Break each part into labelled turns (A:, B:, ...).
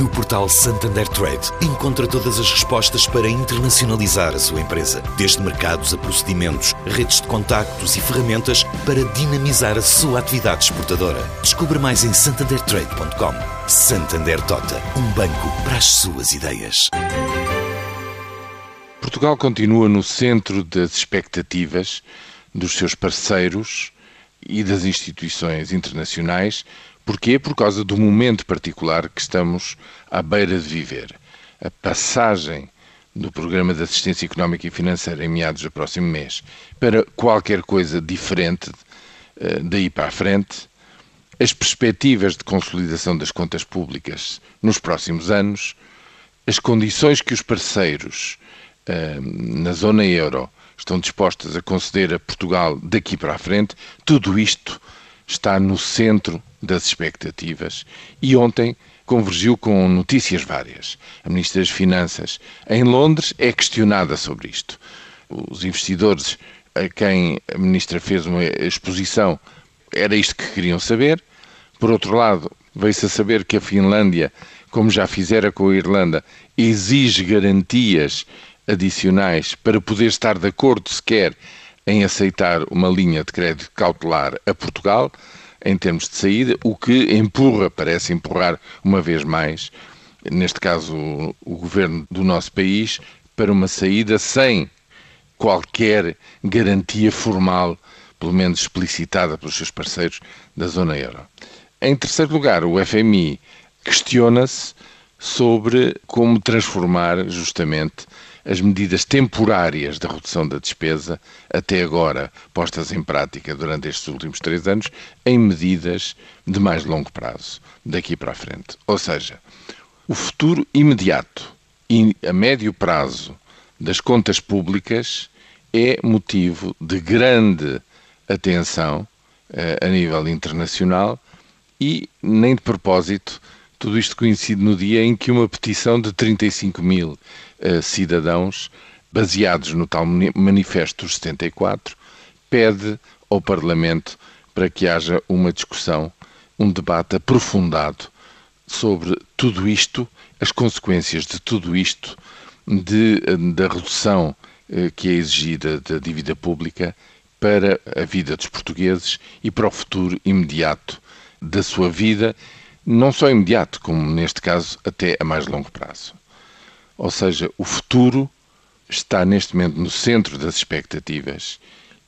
A: No portal Santander Trade, encontra todas as respostas para internacionalizar a sua empresa, desde mercados a procedimentos, redes de contactos e ferramentas para dinamizar a sua atividade exportadora. Descubra mais em santandertrade.com. Santander Tota, um banco para as suas ideias.
B: Portugal continua no centro das expectativas dos seus parceiros e das instituições internacionais Porquê? Por causa do momento particular que estamos à beira de viver. A passagem do Programa de Assistência Económica e Financeira em meados do próximo mês para qualquer coisa diferente eh, daí para a frente, as perspectivas de consolidação das contas públicas nos próximos anos, as condições que os parceiros eh, na zona euro estão dispostos a conceder a Portugal daqui para a frente, tudo isto está no centro das expectativas e ontem convergiu com notícias várias. A Ministra das Finanças em Londres é questionada sobre isto. Os investidores a quem a Ministra fez uma exposição era isto que queriam saber. Por outro lado, veio-se a saber que a Finlândia, como já fizera com a Irlanda, exige garantias adicionais para poder estar de acordo sequer em aceitar uma linha de crédito cautelar a Portugal em termos de saída, o que empurra, parece empurrar uma vez mais, neste caso o governo do nosso país, para uma saída sem qualquer garantia formal, pelo menos explicitada pelos seus parceiros da zona euro. Em terceiro lugar, o FMI questiona-se sobre como transformar justamente as medidas temporárias da redução da despesa, até agora postas em prática durante estes últimos três anos, em medidas de mais longo prazo, daqui para a frente. Ou seja, o futuro imediato e a médio prazo das contas públicas é motivo de grande atenção eh, a nível internacional e, nem de propósito, tudo isto coincide no dia em que uma petição de 35 mil uh, cidadãos, baseados no tal Manifesto 74, pede ao Parlamento para que haja uma discussão, um debate aprofundado sobre tudo isto, as consequências de tudo isto, de, da redução uh, que é exigida da dívida pública para a vida dos portugueses e para o futuro imediato da sua vida não só imediato, como neste caso até a mais longo prazo. Ou seja, o futuro está neste momento no centro das expectativas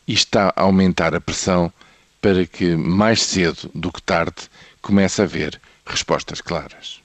B: e está a aumentar a pressão para que mais cedo do que tarde comece a haver respostas claras.